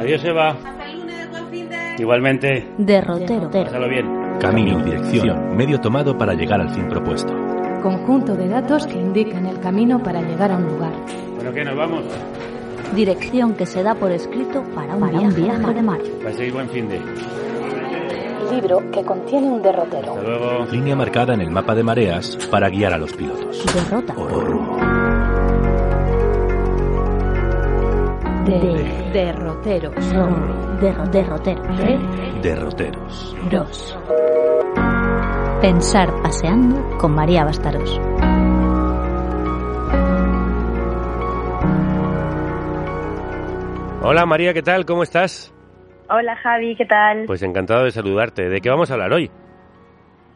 Adiós, Eva. Igualmente. Derrotero. Pásalo bien. Camino y dirección. Medio tomado para llegar al fin propuesto. Conjunto de datos que indican el camino para llegar a un lugar. Bueno, ¿qué? ¿Nos vamos? Dirección que se da por escrito para un, viaje, de mar. Va a seguir buen fin de. Libro que contiene un derrotero. Hasta luego. Línea marcada en el mapa de mareas para guiar a los pilotos. Derrota. O De derroteros. Derro- derrotero. Derroteros. Dos. Pensar paseando con María Bastaros. Hola, María, ¿qué tal? ¿Cómo estás? Hola Javi, ¿qué tal? Pues encantado de saludarte. ¿De qué vamos a hablar hoy?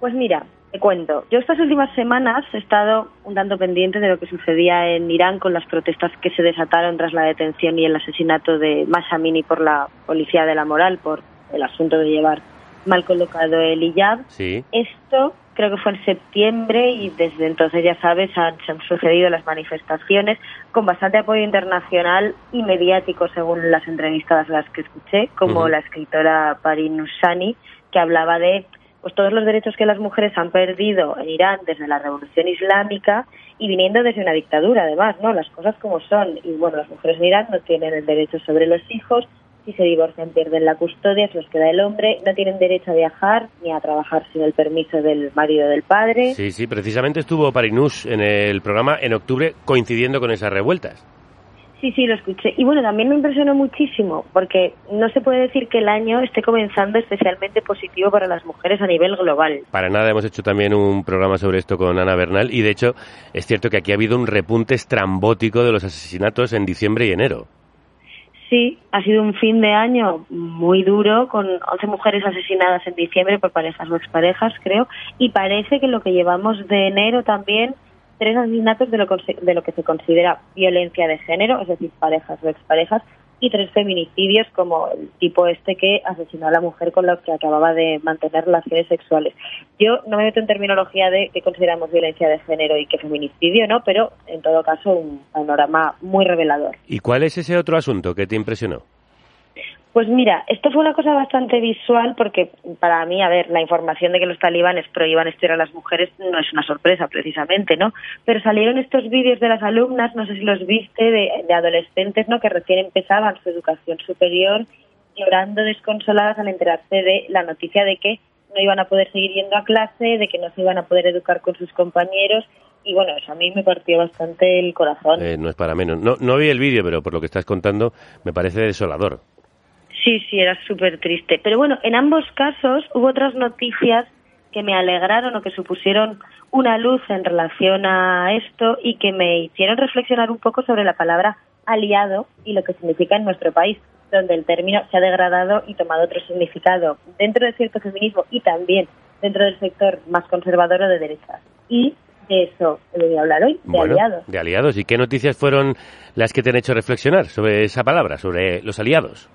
Pues mira, te cuento. Yo estas últimas semanas he estado un tanto pendiente de lo que sucedía en Irán con las protestas que se desataron tras la detención y el asesinato de Masha Amini por la policía de la moral por el asunto de llevar mal colocado el hijab. Sí. Esto creo que fue en septiembre y desde entonces, ya sabes, han, se han sucedido las manifestaciones con bastante apoyo internacional y mediático, según las entrevistadas a las que escuché, como la escritora Parin Nusani, que hablaba de pues todos los derechos que las mujeres han perdido en Irán desde la Revolución Islámica y viniendo desde una dictadura, además, ¿no? Las cosas como son. Y bueno, las mujeres en Irán no tienen el derecho sobre los hijos, si se divorcian pierden la custodia, se los queda el hombre, no tienen derecho a viajar ni a trabajar sin el permiso del marido del padre. Sí, sí, precisamente estuvo Parinús en el programa en octubre coincidiendo con esas revueltas. Sí, sí, lo escuché. Y bueno, también me impresionó muchísimo, porque no se puede decir que el año esté comenzando especialmente positivo para las mujeres a nivel global. Para nada hemos hecho también un programa sobre esto con Ana Bernal y de hecho es cierto que aquí ha habido un repunte estrambótico de los asesinatos en diciembre y enero. Sí, ha sido un fin de año muy duro, con 11 mujeres asesinadas en diciembre por parejas o exparejas, creo, y parece que lo que llevamos de enero también, tres asesinatos de lo, de lo que se considera violencia de género, es decir, parejas o exparejas, y tres feminicidios como el tipo este que asesinó a la mujer con la que acababa de mantener relaciones sexuales. Yo no me meto en terminología de qué consideramos violencia de género y qué feminicidio, ¿no? Pero en todo caso un panorama muy revelador. ¿Y cuál es ese otro asunto que te impresionó? Pues mira, esto fue una cosa bastante visual porque para mí, a ver, la información de que los talibanes prohíban estudiar a las mujeres no es una sorpresa precisamente, ¿no? Pero salieron estos vídeos de las alumnas, no sé si los viste, de, de adolescentes, ¿no? Que recién empezaban su educación superior llorando desconsoladas al enterarse de la noticia de que no iban a poder seguir yendo a clase, de que no se iban a poder educar con sus compañeros y bueno, eso a mí me partió bastante el corazón. Eh, no es para menos. No, no vi el vídeo, pero por lo que estás contando me parece desolador. Sí, sí, era súper triste. Pero bueno, en ambos casos hubo otras noticias que me alegraron o que supusieron una luz en relación a esto y que me hicieron reflexionar un poco sobre la palabra aliado y lo que significa en nuestro país, donde el término se ha degradado y tomado otro significado dentro de cierto feminismo y también dentro del sector más conservador o de derechas. Y de eso he venido a hablar hoy, de bueno, aliados. de aliados. ¿Y qué noticias fueron las que te han hecho reflexionar sobre esa palabra, sobre los aliados?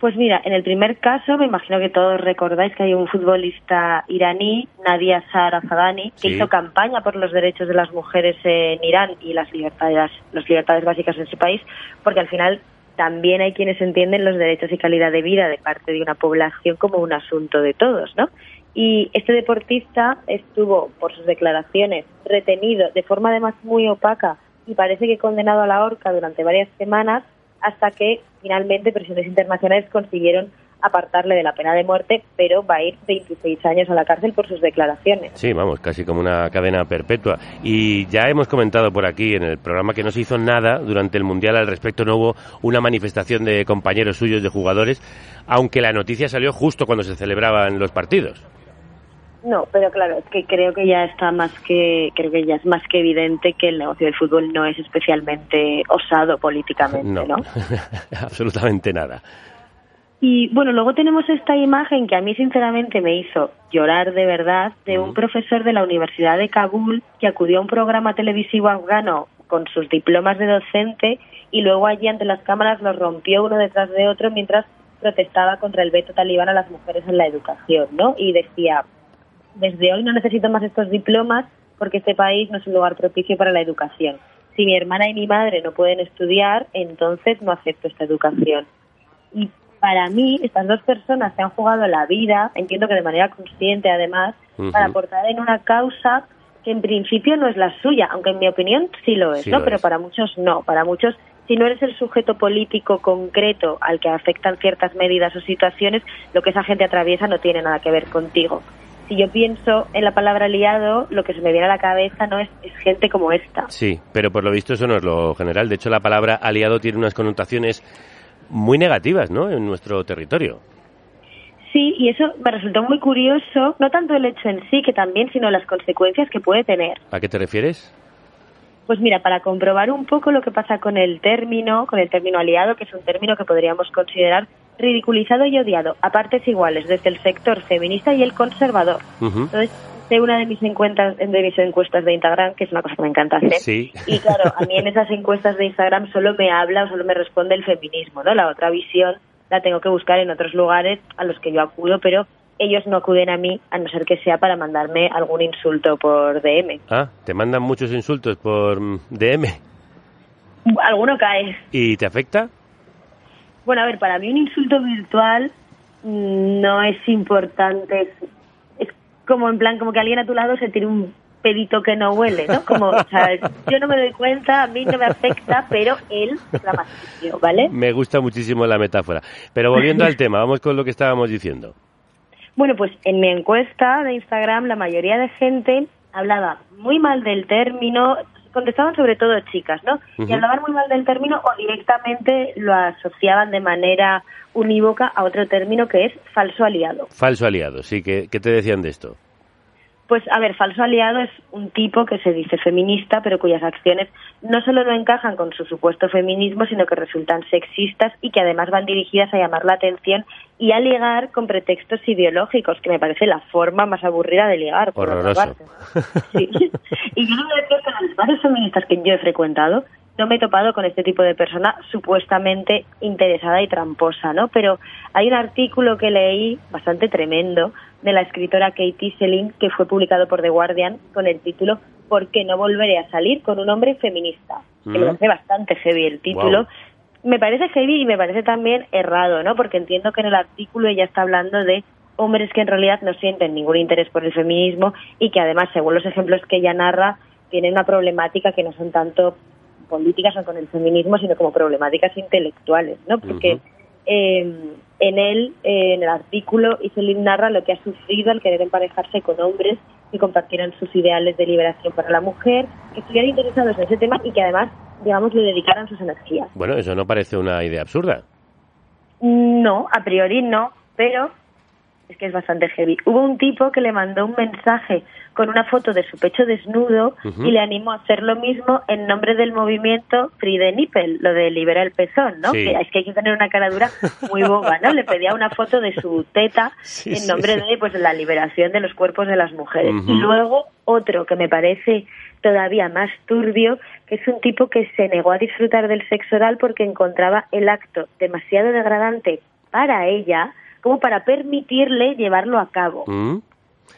Pues mira, en el primer caso, me imagino que todos recordáis que hay un futbolista iraní, Nadia Sarafadani, que Sí. hizo campaña por los derechos de las mujeres en Irán y las libertades, las libertades básicas en ese país, porque al final también hay quienes entienden los derechos y calidad de vida de parte de una población como un asunto de todos, ¿no? Y este deportista estuvo, por sus declaraciones, retenido de forma además muy opaca y parece que condenado a la horca durante varias semanas hasta que finalmente presiones internacionales consiguieron apartarle de la pena de muerte, pero va a ir 26 años a la cárcel por sus declaraciones. Sí, vamos, casi como una cadena perpetua. Y ya hemos comentado por aquí en el programa que no se hizo nada durante el Mundial al respecto, no hubo una manifestación de compañeros suyos, de jugadores, aunque la noticia salió justo cuando se celebraban los partidos. No, pero claro, es que creo que ya está más que creo que ya es más que evidente que el negocio del fútbol no es especialmente osado políticamente, No, ¿no? absolutamente nada. Y bueno, luego tenemos esta imagen que a mí sinceramente me hizo llorar de verdad de un profesor de la Universidad de Kabul que acudió a un programa televisivo afgano con sus diplomas de docente y luego allí ante las cámaras los rompió uno detrás de otro mientras protestaba contra el veto talibán a las mujeres en la educación, ¿no? Y decía, desde hoy no necesito más estos diplomas porque este país no es un lugar propicio para la educación. Si mi hermana y mi madre no pueden estudiar, entonces no acepto esta educación. Y para mí, estas dos personas se han jugado la vida, entiendo que de manera consciente además, para aportar en una causa que en principio no es la suya, aunque en mi opinión sí lo es, ¿no? Pero para muchos no, para muchos si no eres el sujeto político concreto al que afectan ciertas medidas o situaciones, lo que esa gente atraviesa no tiene nada que ver contigo. Si yo pienso en la palabra aliado, lo que se me viene a la cabeza no es, gente como esta. Sí, pero por lo visto eso no es lo general. De hecho, la palabra aliado tiene unas connotaciones muy negativas, ¿no? En nuestro territorio. Sí, y eso me resultó muy curioso, no tanto el hecho en sí, que también, sino las consecuencias que puede tener. ¿A qué te refieres? Pues mira, para comprobar un poco lo que pasa con el término, con el término aliado, que es un término que podríamos considerar ridiculizado y odiado a partes iguales desde el sector feminista y el conservador. Entonces, de una de mis encuestas, de mis encuestas de Instagram, que es una cosa que me encanta hacer. Y claro, a mí en esas encuestas de Instagram solo me habla o solo me responde el feminismo, ¿no? La otra visión la tengo que buscar en otros lugares a los que yo acudo, pero ellos no acuden a mí a no ser que sea para mandarme algún insulto por DM. Ah, ¿te mandan muchos insultos por DM? Alguno cae. ¿Y te afecta? Bueno, a ver, para mí un insulto virtual mm, no es importante. Es, como en plan, como que alguien a tu lado se tire un pedito que no huele, ¿no? Como, o sea, yo no me doy cuenta, a mí no me afecta, pero él la más ¿vale? Me gusta muchísimo la metáfora. Pero volviendo al tema, vamos con lo que estábamos diciendo. Bueno, pues en mi encuesta de Instagram la mayoría de gente hablaba muy mal del término, contestaban sobre todo chicas, ¿no? Y hablaban muy mal del término o directamente lo asociaban de manera unívoca a otro término que es falso aliado. Falso aliado, sí, ¿qué, qué te decían de esto? Pues a ver, falso aliado es un tipo que se dice feminista, pero cuyas acciones no solo no encajan con su supuesto feminismo, sino que resultan sexistas y que además van dirigidas a llamar la atención y a ligar con pretextos ideológicos, que me parece la forma más aburrida de ligar. Por Horroroso. Sí. y yo no que las varias feministas que yo he frecuentado no me he topado con este tipo de persona supuestamente interesada y tramposa, ¿no? Pero hay un artículo que leí bastante tremendo de la escritora Katie Selin que fue publicado por The Guardian con el título ¿Por qué no volveré a salir con un hombre feminista? Que me mm. parece bastante heavy el título. Me parece heavy y me parece también errado, ¿no? Porque entiendo que en el artículo ella está hablando de hombres que en realidad no sienten ningún interés por el feminismo y que además, según los ejemplos que ella narra, tienen una problemática que no son tanto políticas o con el feminismo, sino como problemáticas intelectuales, ¿no? Porque eh, en él, eh, en el artículo, Iselin narra lo que ha sufrido al querer emparejarse con hombres que compartieran sus ideales de liberación para la mujer, que estuvieran interesados en ese tema y que además, digamos, le dedicaran sus energías. Bueno, eso no parece una idea absurda. No, a priori no, pero es que es bastante heavy. Hubo un tipo que le mandó un mensaje con una foto de su pecho desnudo y le animó a hacer lo mismo en nombre del movimiento Free the Nipple, lo de liberar el pezón, ¿no? Que es que hay que tener una cara dura muy boba, ¿no? Le pedía una foto de su teta en nombre de pues la liberación de los cuerpos de las mujeres. Y luego otro que me parece todavía más turbio, que es un tipo que se negó a disfrutar del sexo oral porque encontraba el acto demasiado degradante para ella, como para permitirle llevarlo a cabo. Mm.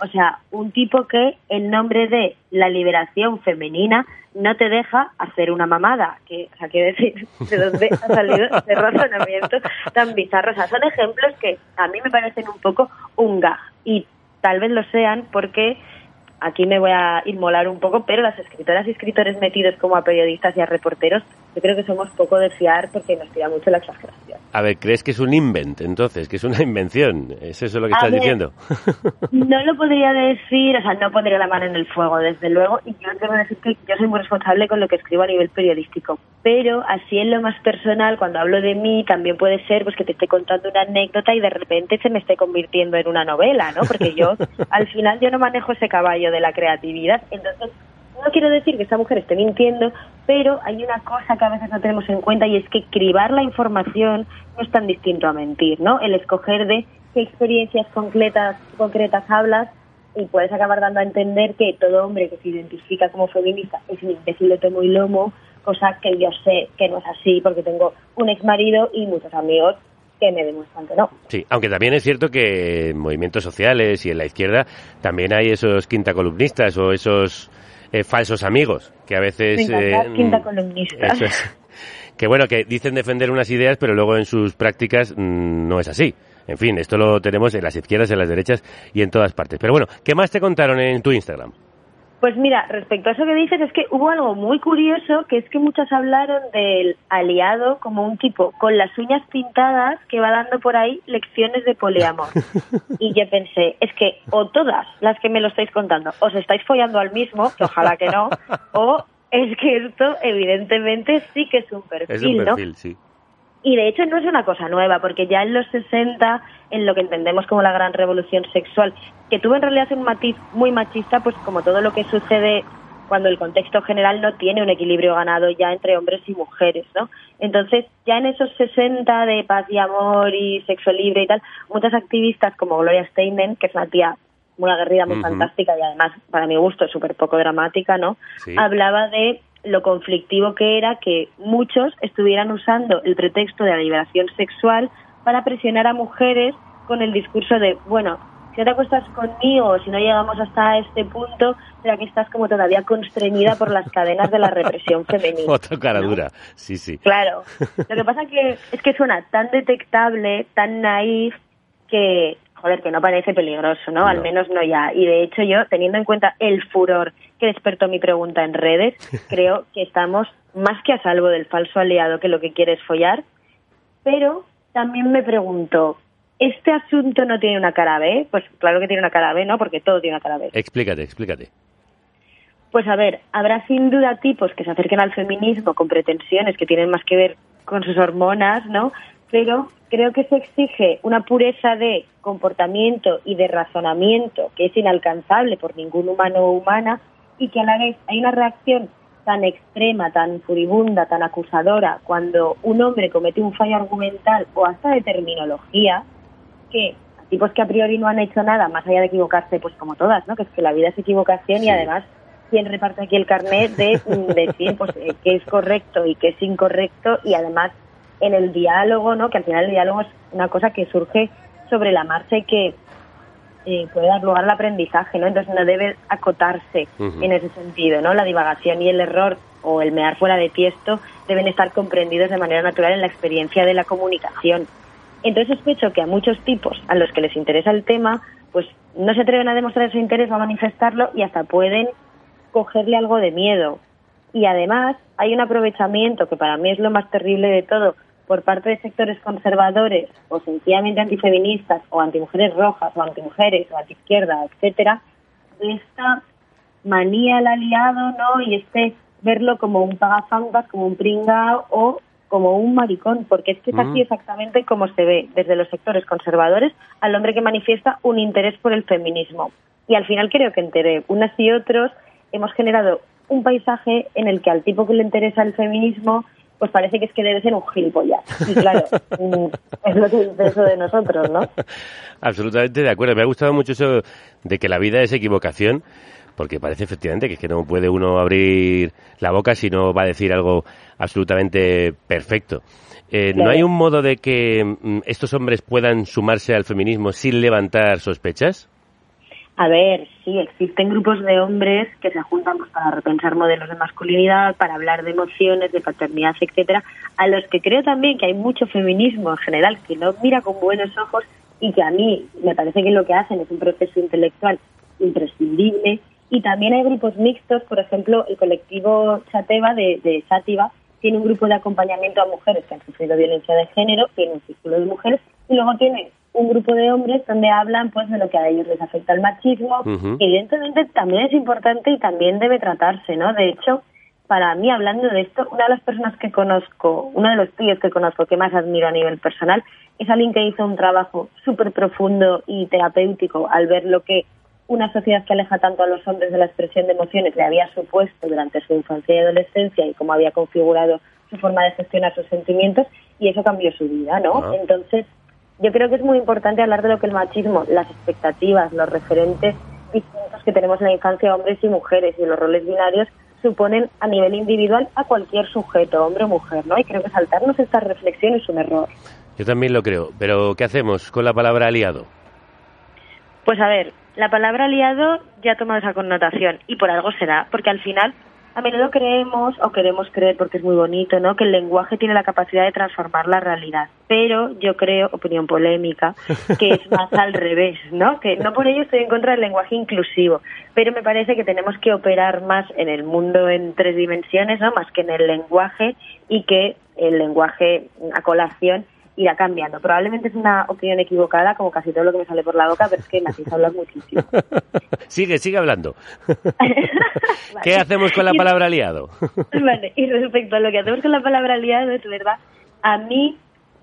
O sea, un tipo que en nombre de la liberación femenina no te deja hacer una mamada, que, o sea, quiero decir, ¿de dónde ha salido ese razonamiento tan bizarro? O sea, son ejemplos que a mí me parecen un poco un gag, y tal vez lo sean porque aquí me voy a inmolar un poco, pero las escritoras y escritores metidos como a periodistas y a reporteros, yo creo que somos poco de fiar porque nos tira mucho la exageración. A ver, ¿crees que es un invent entonces? ¿Que es una invención? ¿Es eso lo que estás diciendo? no lo podría decir, o sea, no pondría la mano en el fuego, desde luego, y yo debo decir que yo soy muy responsable con lo que escribo a nivel periodístico. Pero así en lo más personal, cuando hablo de mí, también puede ser pues que te esté contando una anécdota y de repente se me esté convirtiendo en una novela, ¿no? Porque yo, al final, yo no manejo ese caballo de la creatividad. Entonces, no quiero decir que esta mujer esté mintiendo, pero hay una cosa que a veces no tenemos en cuenta y es que cribar la información no es tan distinto a mentir, ¿no? El escoger de qué experiencias concretas, concretas hablas y puedes acabar dando a entender que todo hombre que se identifica como feminista es un imbécil de tomo y lomo, cosa que yo sé que no es así porque tengo un ex marido y muchos amigos que me demuestran que no. Sí, aunque también es cierto que en movimientos sociales y en la izquierda también hay esos quinta columnistas o esos eh, falsos amigos que a veces... Eh, quinta columnistas que bueno, que dicen defender unas ideas, pero luego en sus prácticas mm, no es así. En fin, esto lo tenemos en las izquierdas, en las derechas y en todas partes. Pero bueno, ¿qué más te contaron en tu Instagram? Pues mira, respecto a eso que dices, es que hubo algo muy curioso, que es que muchas hablaron del aliado como un tipo con las uñas pintadas que va dando por ahí lecciones de poliamor. Y yo pensé, es que o todas las que me lo estáis contando os estáis follando al mismo, que ojalá que no, o es que esto evidentemente sí que es un perfil, Es un perfil, sí. Y de hecho no es una cosa nueva, porque ya en los 60, en lo que entendemos como la gran revolución sexual, que tuvo en realidad un matiz muy machista, pues como todo lo que sucede cuando el contexto general no tiene un equilibrio ganado ya entre hombres y mujeres, ¿no? Entonces, ya en esos 60 de paz y amor y sexo libre y tal, muchas activistas como Gloria Steinem, que es una tía muy aguerrida, muy fantástica y además, para mi gusto, súper poco dramática, ¿no? Sí. Hablaba de lo conflictivo que era que muchos estuvieran usando el pretexto de la liberación sexual para presionar a mujeres con el discurso de, bueno, si no te acuestas conmigo, si no llegamos hasta este punto, será que estás como todavía constreñida por las cadenas de la represión femenina. Otra cara ¿no? dura, sí, sí. Claro. Lo que pasa que es que suena tan detectable, tan naif, que, joder, que no parece peligroso, ¿no? Al No. menos no ya. Y de hecho yo, teniendo en cuenta el furor que despertó mi pregunta en redes, creo que estamos más que a salvo del falso aliado que lo que quiere es follar. Pero también me pregunto, ¿este asunto no tiene una cara B? Pues claro que tiene una cara B, ¿no? Porque todo tiene una cara B. Explícate, explícate. Pues a ver, habrá sin duda tipos que se acerquen al feminismo con pretensiones que tienen más que ver con sus hormonas, ¿no? Pero creo que se exige una pureza de comportamiento y de razonamiento que es inalcanzable por ningún humano o humana y que a la vez hay una reacción tan extrema, tan furibunda, tan acusadora cuando un hombre comete un fallo argumental o hasta de terminología que a tipos que a priori no han hecho nada más allá de equivocarse, pues como todas, ¿no? Que es que la vida es equivocación Sí. y además quién reparte aquí el carnet de decir pues eh, qué es correcto y qué es incorrecto y además en el diálogo, ¿no? Que al final el diálogo es una cosa que surge sobre la marcha y que eh, puede dar lugar al aprendizaje, ¿no? Entonces no debe acotarse en ese sentido, ¿no? La divagación y el error o el mear fuera de tiesto deben estar comprendidos de manera natural en la experiencia de la comunicación. Entonces sospecho que a muchos tipos a los que les interesa el tema, pues no se atreven a demostrar su interés o a manifestarlo y hasta pueden cogerle algo de miedo. Y además hay un aprovechamiento que para mí es lo más terrible de todo por parte de sectores conservadores o sencillamente antifeministas o antimujeres rojas o antimujeres o antiizquierda, etcétera, esta manía al aliado, ¿no? Y este verlo como un pagafangas, como un pringao o como un maricón, porque es que es Mm. así exactamente como se ve desde los sectores conservadores al hombre que manifiesta un interés por el feminismo. Y al final creo que entre unas y otros hemos generado un paisaje en el que al tipo que le interesa el feminismo pues parece que es que debe ser un gilipollas. Y claro, mm, es lo que dice eso de nosotros, ¿no? Absolutamente de acuerdo. Me ha gustado mucho eso de que la vida es equivocación, porque parece efectivamente que es que no puede uno abrir la boca si no va a decir algo absolutamente perfecto. Eh, ¿No hay un modo de que mm, estos hombres puedan sumarse al feminismo sin levantar sospechas? A ver, sí, existen grupos de hombres que se juntan pues, para repensar modelos de masculinidad, para hablar de emociones, de paternidad, etcétera, a los que creo también que hay mucho feminismo en general que no mira con buenos ojos y que a mí me parece que lo que hacen es un proceso intelectual imprescindible. Y también hay grupos mixtos, por ejemplo, el colectivo Chateva de, de Sativa tiene un grupo de acompañamiento a mujeres que han sufrido violencia de género, tiene un círculo de mujeres, y luego tiene un grupo de hombres donde hablan pues de lo que a ellos les afecta el machismo, que evidentemente también es importante y también debe tratarse, ¿no? De hecho, para mí, hablando de esto, una de las personas que conozco, uno de los tíos que conozco que más admiro a nivel personal, es alguien que hizo un trabajo súper profundo y terapéutico al ver lo que una sociedad que aleja tanto a los hombres de la expresión de emociones le había supuesto durante su infancia y adolescencia y cómo había configurado su forma de gestionar sus sentimientos y eso cambió su vida, ¿no? Entonces, yo creo que es muy importante hablar de lo que el machismo, las expectativas, los referentes distintos que tenemos en la infancia, hombres y mujeres, y los roles binarios suponen a nivel individual a cualquier sujeto, hombre o mujer, ¿no? Y creo que saltarnos esta reflexión es un error. Yo también lo creo. Pero ¿qué hacemos con la palabra aliado? Pues a ver, la palabra aliado ya ha tomado esa connotación y por algo será, porque al final a menudo creemos o queremos creer porque es muy bonito, ¿no? Que el lenguaje tiene la capacidad de transformar la realidad. Pero yo creo, opinión polémica, que es más al revés, ¿no? Que no por ello estoy en contra del lenguaje inclusivo, pero me parece que tenemos que operar más en el mundo en tres dimensiones, ¿no? Más que en el lenguaje y que el lenguaje a colación irá cambiando. Probablemente es una opinión equivocada, como casi todo lo que me sale por la boca, pero es que me hacéis hablar muchísimo. sigue, sigue hablando. ¿Qué hacemos con la palabra aliado? vale, y respecto a lo que hacemos con la palabra aliado, es verdad, a mí,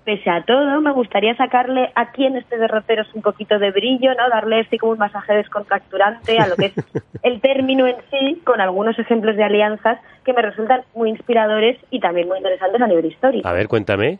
pese a todo, me gustaría sacarle aquí en este derrotero un poquito de brillo, ¿no? Darle este como un masaje descontracturante a lo que es el término en sí, con algunos ejemplos de alianzas que me resultan muy inspiradores y también muy interesantes a nivel histórico. A ver, cuéntame.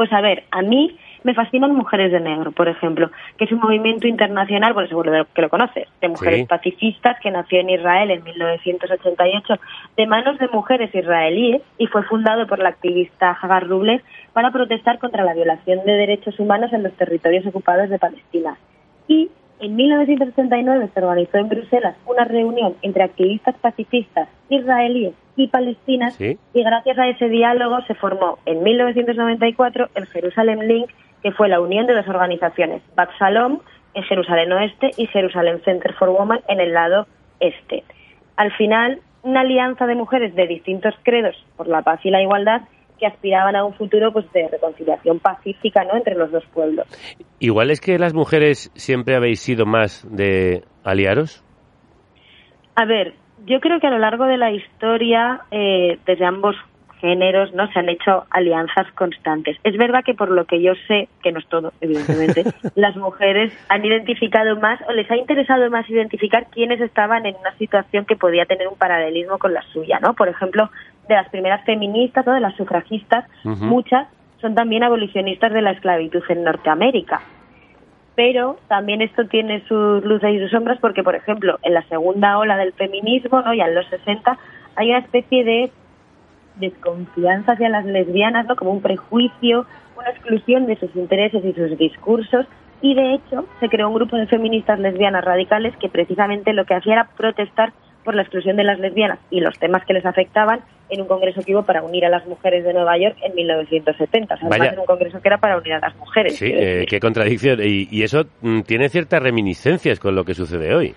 Pues a ver, a mí me fascinan Mujeres de Negro, por ejemplo, que es un movimiento internacional, bueno, seguro que lo conoces, de mujeres pacifistas que nació en Israel en 1988 de manos de mujeres israelíes y fue fundado por la activista Hagar Rubles para protestar contra la violación de derechos humanos en los territorios ocupados de Palestina. Y en 1979 se organizó en Bruselas una reunión entre activistas pacifistas israelíes y palestinas y gracias a ese diálogo se formó en 1994 el Jerusalem Link, que fue la unión de dos organizaciones, Bat Salom en Jerusalén Oeste y Jerusalem Center for Women en el lado este. Al final, una alianza de mujeres de distintos credos por la paz y la igualdad que aspiraban a un futuro pues de reconciliación pacífica ¿no? entre los dos pueblos. Igual es que las mujeres siempre habéis sido más de aliaros. A ver, yo creo que a lo largo de la historia, eh, desde ambos géneros, ¿no? Se han hecho alianzas constantes. Es verdad que por lo que yo sé, que no es todo, evidentemente, las mujeres han identificado más o les ha interesado más identificar quiénes estaban en una situación que podía tener un paralelismo con la suya, ¿no? Por ejemplo, de las primeras feministas o de las sufragistas, muchas son también abolicionistas de la esclavitud en Norteamérica. Pero también esto tiene sus luces y sus sombras porque, por ejemplo, en la segunda ola del feminismo, ¿no? ya en los 60, hay una especie de desconfianza hacia las lesbianas, ¿no? como un prejuicio, una exclusión de sus intereses y sus discursos. Y de hecho, se creó un grupo de feministas lesbianas radicales que precisamente lo que hacía era protestar por la exclusión de las lesbianas y los temas que les afectaban en un congreso que hubo para unir a las mujeres de Nueva York en 1970. O sea, además un congreso que era para unir a las mujeres. Sí, eh, qué contradicción. Y, eso mm, tiene ciertas reminiscencias con lo que sucede hoy.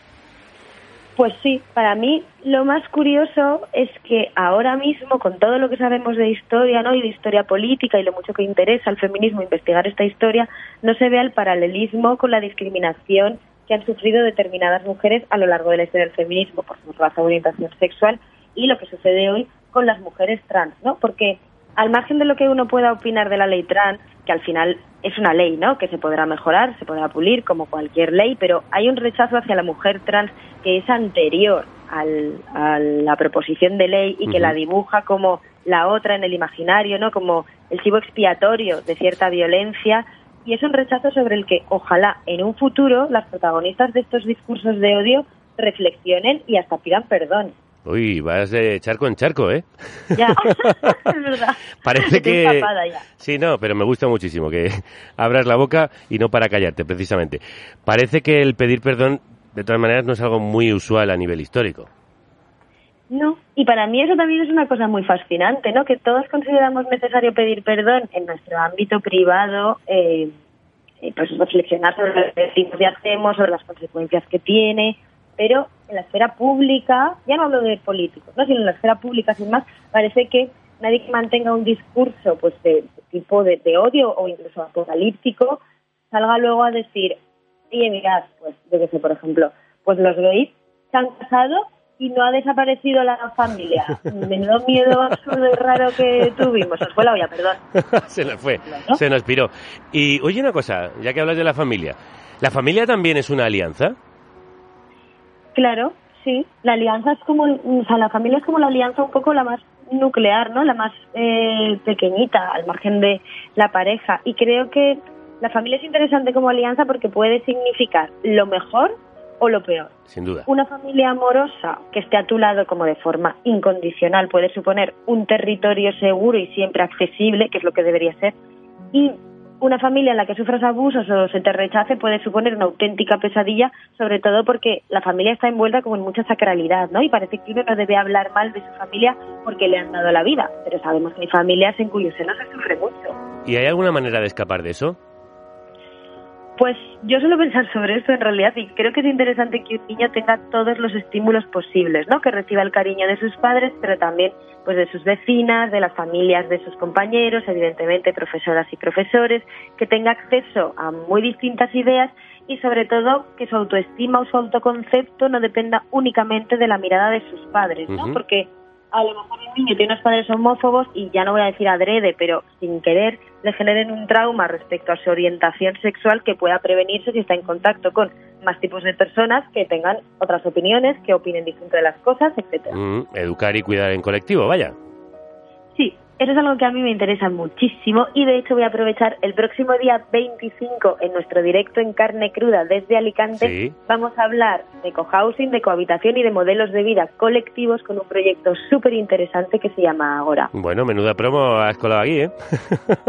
Pues sí, para mí lo más curioso es que ahora mismo, con todo lo que sabemos de historia ¿no? y de historia política y lo mucho que interesa al feminismo investigar esta historia, no se vea el paralelismo con la discriminación que han sufrido determinadas mujeres a lo largo de la historia del feminismo por su raza orientación sexual y lo que sucede hoy con las mujeres trans, ¿no? Porque al margen de lo que uno pueda opinar de la ley trans, que al final es una ley, ¿no? Que se podrá mejorar, se podrá pulir como cualquier ley, pero hay un rechazo hacia la mujer trans que es anterior al, a la proposición de ley y que la dibuja como la otra en el imaginario, ¿no? Como el chivo expiatorio de cierta violencia y es un rechazo sobre el que ojalá en un futuro las protagonistas de estos discursos de odio reflexionen y hasta pidan perdón. Uy, vas de charco en charco, ¿eh? Ya, es verdad. Parece que... Sí, no, pero me gusta muchísimo que abras la boca y no para callarte, precisamente. Parece que el pedir perdón, de todas maneras, no es algo muy usual a nivel histórico. No, y para mí eso también es una cosa muy fascinante, ¿no? Que todos consideramos necesario pedir perdón en nuestro ámbito privado, eh, pues reflexionar sobre lo que hacemos, sobre las consecuencias que tiene, pero en la esfera pública, ya no hablo de políticos, ¿no? sino en la esfera pública, sin más, parece que nadie que mantenga un discurso pues de, tipo de, odio o incluso apocalíptico salga luego a decir, oye, mirad, pues yo qué sé, por ejemplo, pues los gays se han casado y no ha desaparecido la familia. Menudo miedo absurdo y raro que tuvimos. Nos fue la olla, perdón. se nos fue, se nos piró. Y oye una cosa, ya que hablas de la familia, ¿la familia también es una alianza? Claro, sí. La alianza es como, o sea, la familia es como la alianza un poco la más nuclear, ¿no? La más eh, pequeñita, al margen de la pareja. Y creo que la familia es interesante como alianza porque puede significar lo mejor o lo peor. Sin duda. Una familia amorosa que esté a tu lado como de forma incondicional puede suponer un territorio seguro y siempre accesible, que es lo que debería ser, y una familia en la que sufras abusos o se te rechace puede suponer una auténtica pesadilla, sobre todo porque la familia está envuelta como en mucha sacralidad, ¿no? Y parece que uno no debe hablar mal de su familia porque le han dado la vida, pero sabemos que hay familias en cuyo seno se sufre mucho. ¿Y hay alguna manera de escapar de eso? Pues yo suelo pensar sobre esto en realidad y creo que es interesante que un niño tenga todos los estímulos posibles, ¿no? Que reciba el cariño de sus padres, pero también pues de sus vecinas, de las familias de sus compañeros, evidentemente profesoras y profesores, que tenga acceso a muy distintas ideas y sobre todo que su autoestima o su autoconcepto no dependa únicamente de la mirada de sus padres, ¿no? Porque a lo mejor un niño tiene unos padres homófobos y ya no voy a decir adrede, pero sin querer le generen un trauma respecto a su orientación sexual que pueda prevenirse si está en contacto con más tipos de personas que tengan otras opiniones, que opinen distinto de las cosas, etcétera. Mm, educar y cuidar en colectivo, vaya. Eso es algo que a mí me interesa muchísimo y de hecho voy a aprovechar el próximo día 25 en nuestro directo en carne cruda desde Alicante. Vamos a hablar de cohousing, de cohabitación y de modelos de vida colectivos con un proyecto súper interesante que se llama Agora. Bueno, menuda promo has colado aquí, ¿eh?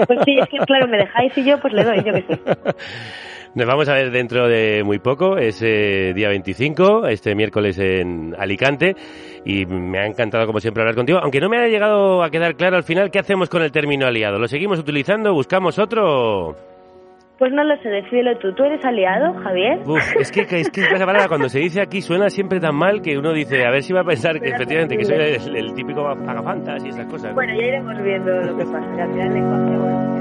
Pues sí, es que claro, me dejáis y yo pues le doy, yo que sé. Nos vamos a ver dentro de muy poco, ese día 25, este miércoles en Alicante, y me ha encantado como siempre hablar contigo, aunque no me ha llegado a quedar claro al final qué hacemos con el término aliado. ¿Lo seguimos utilizando? ¿Buscamos otro? Pues no lo sé, decídelo tú. ¿Tú eres aliado, Javier? Uf, es que, es que esa palabra cuando se dice aquí suena siempre tan mal que uno dice, a ver si va a pensar que efectivamente que soy el, típico pagafantas y esas cosas. Bueno, ya iremos viendo lo que pasa, que al final lenguaje